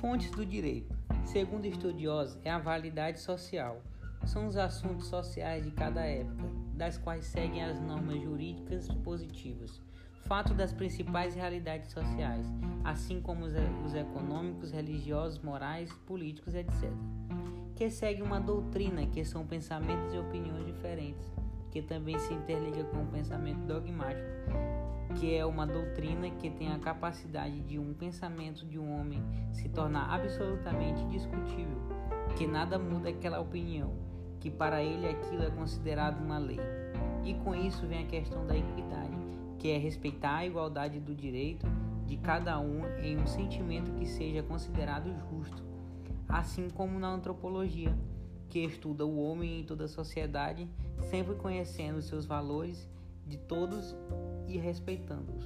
Fontes do direito. Segundo estudiosos, é a validade social. São os assuntos sociais de cada época, das quais seguem as normas jurídicas positivas. Fato das principais realidades sociais, assim como os, os econômicos, religiosos, morais, políticos, etc. Que segue uma doutrina, que são pensamentos e opiniões diferentes, que também se interliga com o pensamento dogmático que é uma doutrina que tem a capacidade de um pensamento de um homem se tornar absolutamente discutível, que nada muda aquela opinião, que para ele aquilo é considerado uma lei. E com isso vem a questão da equidade, que é respeitar a igualdade do direito de cada um em um sentimento que seja considerado justo, assim como na antropologia, que estuda o homem em toda a sociedade, sempre conhecendo seus valores de todos e respeitando-os.